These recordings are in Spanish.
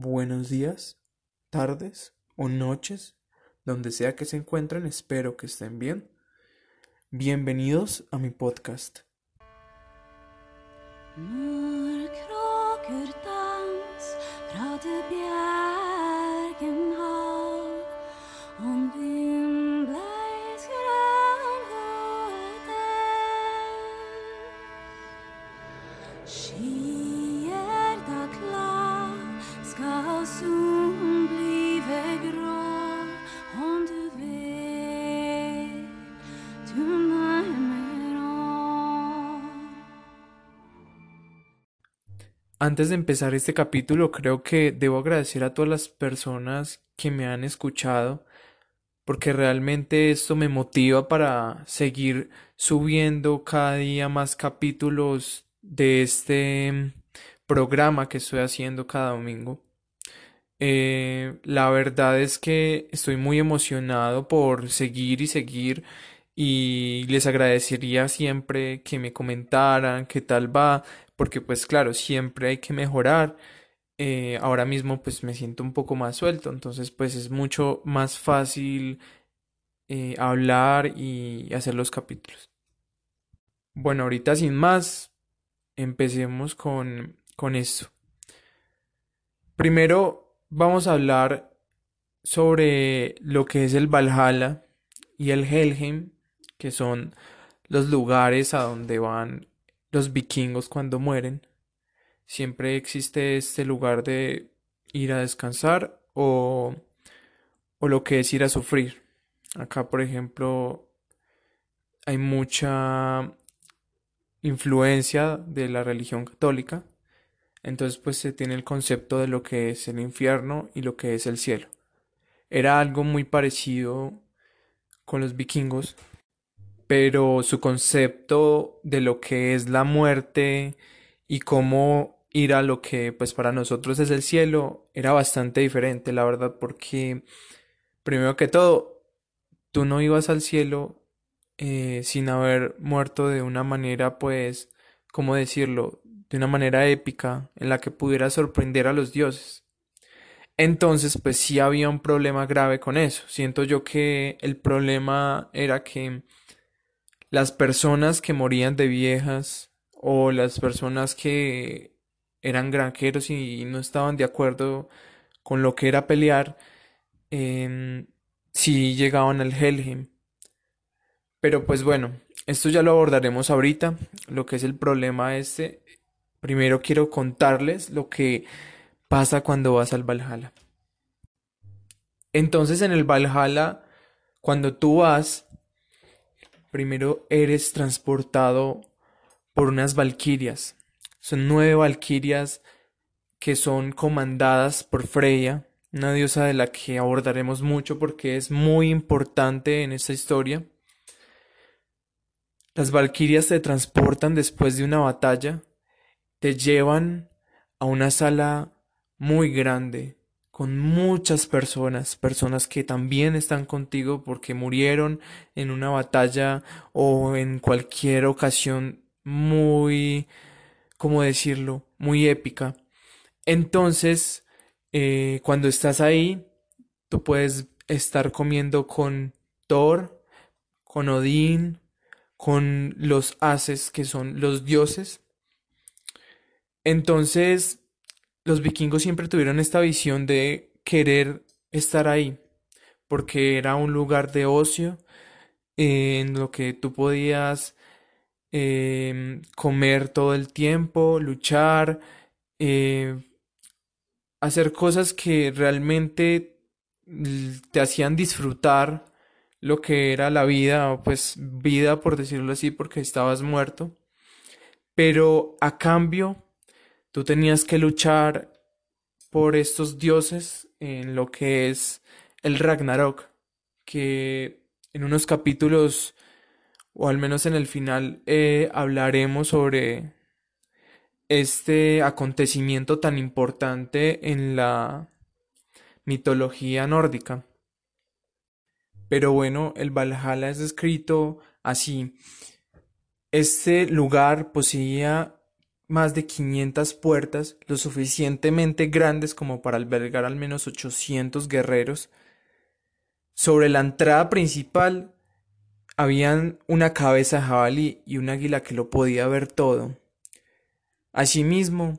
buenos días, tardes o noches, donde sea que se encuentren, espero que estén bien. Bienvenidos a mi podcast. Antes de empezar este capítulo, creo que debo agradecer a todas las personas que me han escuchado, porque realmente esto me motiva para seguir subiendo cada día más capítulos de este programa que estoy haciendo cada domingo. Eh, la verdad es que estoy muy emocionado por seguir y seguir y les agradecería siempre que me comentaran qué tal va, porque pues claro, siempre hay que mejorar. Eh, ahora mismo pues me siento un poco más suelto, entonces pues es mucho más fácil eh, hablar y hacer los capítulos. Bueno, ahorita sin más, empecemos con, con esto. Primero vamos a hablar sobre lo que es el Valhalla y el Helheim, que son los lugares a donde van los vikingos cuando mueren, siempre existe este lugar de ir a descansar o, o lo que es ir a sufrir. Acá, por ejemplo, hay mucha influencia de la religión católica. Entonces, pues se tiene el concepto de lo que es el infierno y lo que es el cielo. Era algo muy parecido con los vikingos, pero su concepto de lo que es la muerte y cómo ir a lo que pues para nosotros es el cielo era bastante diferente, la verdad, porque primero que todo, tú no ibas al cielo eh, sin haber muerto de una manera pues, ¿cómo decirlo? De una manera épica en la que pudiera sorprender a los dioses. Entonces, pues sí había un problema grave con eso. Siento yo que el problema era que las personas que morían de viejas o las personas que eran granjeros y no estaban de acuerdo con lo que era pelear, eh, sí llegaban al Helheim. Pero pues bueno, esto ya lo abordaremos ahorita, lo que es el problema este. Primero quiero contarles lo que pasa cuando vas al Valhalla. Entonces en el Valhalla, cuando tú vas, Primero eres transportado por unas valquirias. Son nueve valquirias que son comandadas por Freya, una diosa de la que abordaremos mucho porque es muy importante en esta historia. Las valquirias te transportan después de una batalla, te llevan a una sala muy grande, con muchas personas, personas que también están contigo porque murieron en una batalla o en cualquier ocasión muy, ¿cómo decirlo?, muy épica. Entonces, eh, cuando estás ahí, tú puedes estar comiendo con Thor, con Odín, con los haces que son los dioses. Entonces, los vikingos siempre tuvieron esta visión de querer estar ahí, porque era un lugar de ocio en lo que tú podías em, comer todo el tiempo, luchar, eh, hacer cosas que realmente te hacían disfrutar lo que era la vida, pues vida por decirlo así, porque estabas muerto. Pero a cambio Tú tenías que luchar por estos dioses en lo que es el Ragnarok, que en unos capítulos, o al menos en el final, eh, hablaremos sobre este acontecimiento tan importante en la mitología nórdica. Pero bueno, el Valhalla es descrito así. Este lugar poseía más de 500 puertas, lo suficientemente grandes como para albergar al menos 800 guerreros. Sobre la entrada principal habían una cabeza de jabalí y un águila que lo podía ver todo. Asimismo,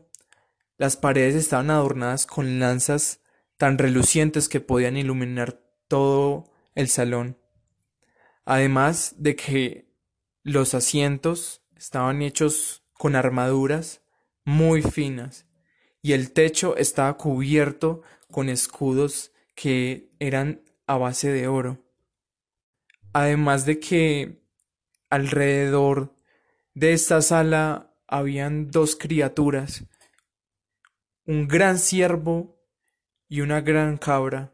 las paredes estaban adornadas con lanzas tan relucientes que podían iluminar todo el salón. Además de que los asientos estaban hechos con armaduras muy finas y el techo estaba cubierto con escudos que eran a base de oro. Además de que alrededor de esta sala habían dos criaturas, un gran ciervo y una gran cabra,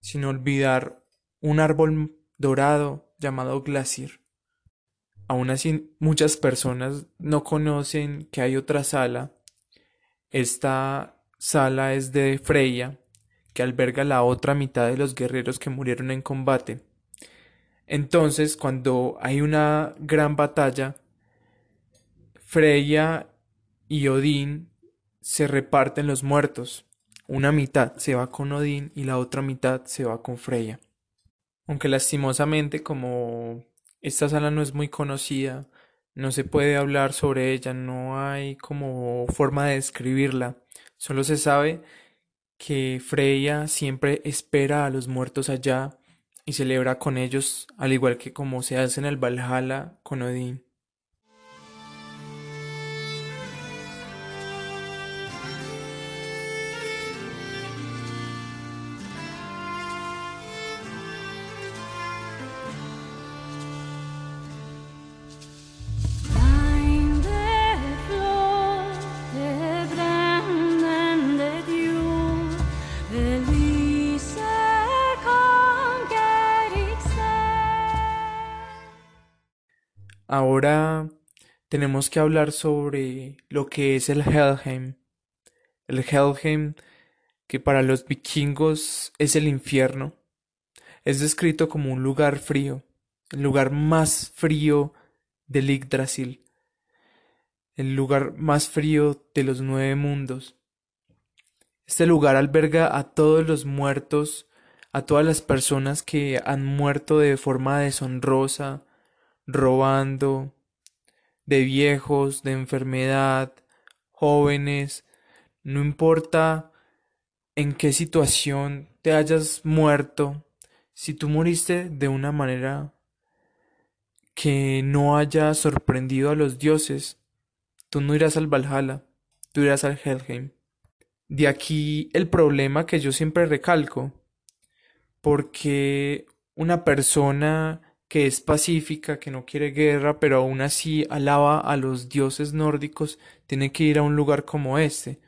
sin olvidar un árbol dorado llamado Glacier. Aún así, muchas personas no conocen que hay otra sala. Esta sala es de Freya, que alberga la otra mitad de los guerreros que murieron en combate. Entonces, cuando hay una gran batalla, Freya y Odín se reparten los muertos. Una mitad se va con Odín y la otra mitad se va con Freya. Aunque lastimosamente, como esta sala no es muy conocida, no se puede hablar sobre ella, no hay como forma de describirla. Solo se sabe que Freya siempre espera a los muertos allá y celebra con ellos, al igual que como se hace en el Valhalla con Odín. Ahora tenemos que hablar sobre lo que es el Helheim. El Helheim, que para los vikingos es el infierno, es descrito como un lugar frío, el lugar más frío del Yggdrasil, el lugar más frío de los nueve mundos. Este lugar alberga a todos los muertos, a todas las personas que han muerto de forma deshonrosa, robando, de viejos, de enfermedad, jóvenes, no importa en qué situación te hayas muerto, si tú moriste de una manera que no haya sorprendido a los dioses, tú no irás al Valhalla, tú irás al Helheim. De aquí el problema que yo siempre recalco, porque una persona que es pacífica, que no quiere guerra, pero aún así alaba a los dioses nórdicos, tiene que ir a un lugar como este.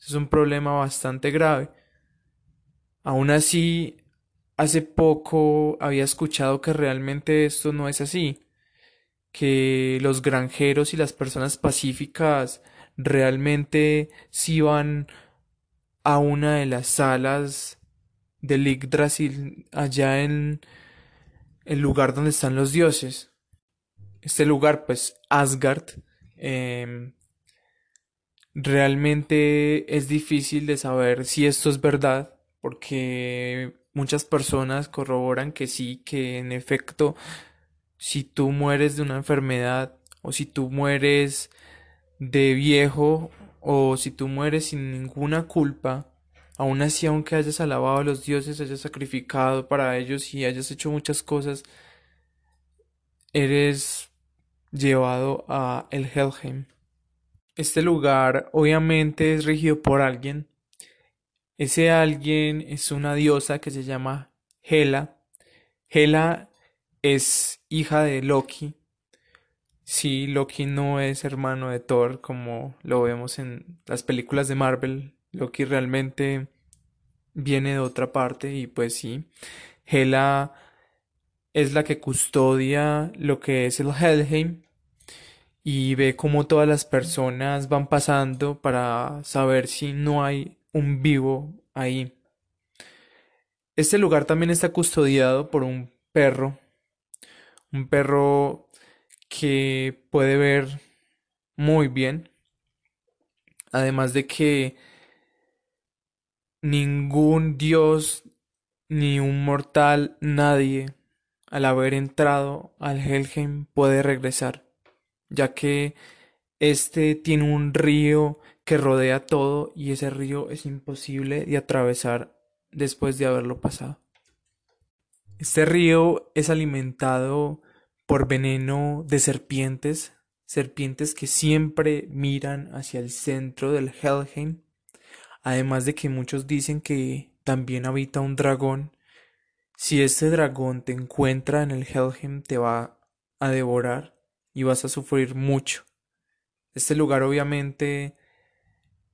es un problema bastante grave. Aún así, hace poco había escuchado que realmente esto no es así, que los granjeros y las personas pacíficas realmente sí van a una de las salas del Yggdrasil allá en el lugar donde están los dioses. Este lugar, pues Asgard, em, realmente es difícil de saber si esto es verdad, porque muchas personas corroboran que sí, que en efecto, si tú mueres de una enfermedad, o si tú mueres de viejo, o si tú mueres sin ninguna culpa, Aún así, aunque hayas alabado a los dioses, hayas sacrificado para ellos y hayas hecho muchas cosas, eres llevado a el Helheim. Este lugar obviamente es regido por alguien. Ese alguien es una diosa que se llama Hela. Hela es hija de Loki. Sí, Loki no es hermano de Thor como lo vemos en las películas de Marvel. Loki realmente viene de otra parte y pues sí, Hela es la que custodia lo que es el Helheim y ve cómo todas las personas van pasando para saber si no hay un vivo ahí. Este lugar también está custodiado por un perro, un perro que puede ver muy bien. Además de que ningún dios ni un mortal, nadie, al haber entrado al Helheim puede regresar, ya que este tiene un río que rodea todo y ese río es imposible de atravesar después de haberlo pasado. Este río es alimentado por veneno de serpientes, serpientes que siempre miran hacia el centro del Helheim, además de que muchos dicen que también habita un dragón. Si este dragón te encuentra en el Helheim te va a devorar y vas a sufrir mucho. Este lugar obviamente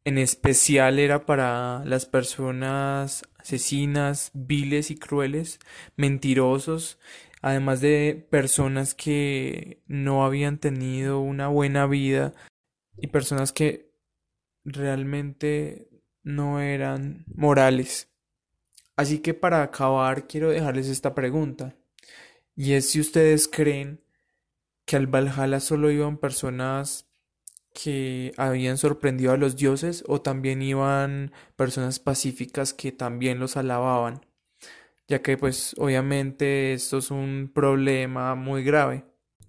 en especial era para las personas asesinas, viles y crueles, mentirosos además de personas que no habían tenido una buena vida y personas que realmente no eran morales. Así que para acabar quiero dejarles esta pregunta y es si ustedes creen que al Valhalla solo iban personas que habían sorprendido a los dioses o también iban personas pacíficas que también los alababan ya que pues obviamente esto es un problema muy grave.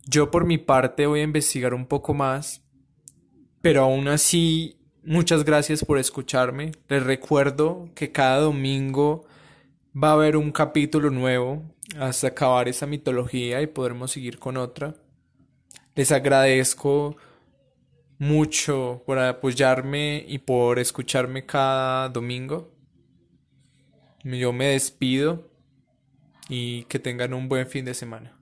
Yo por mi parte voy a investigar un poco más, pero aún así muchas gracias por escucharme. Les recuerdo que cada domingo va a haber un capítulo nuevo hasta acabar esa mitología y podremos seguir con otra. Les agradezco mucho por apoyarme y por escucharme cada domingo. Yo me despido y que tengan un buen fin de semana.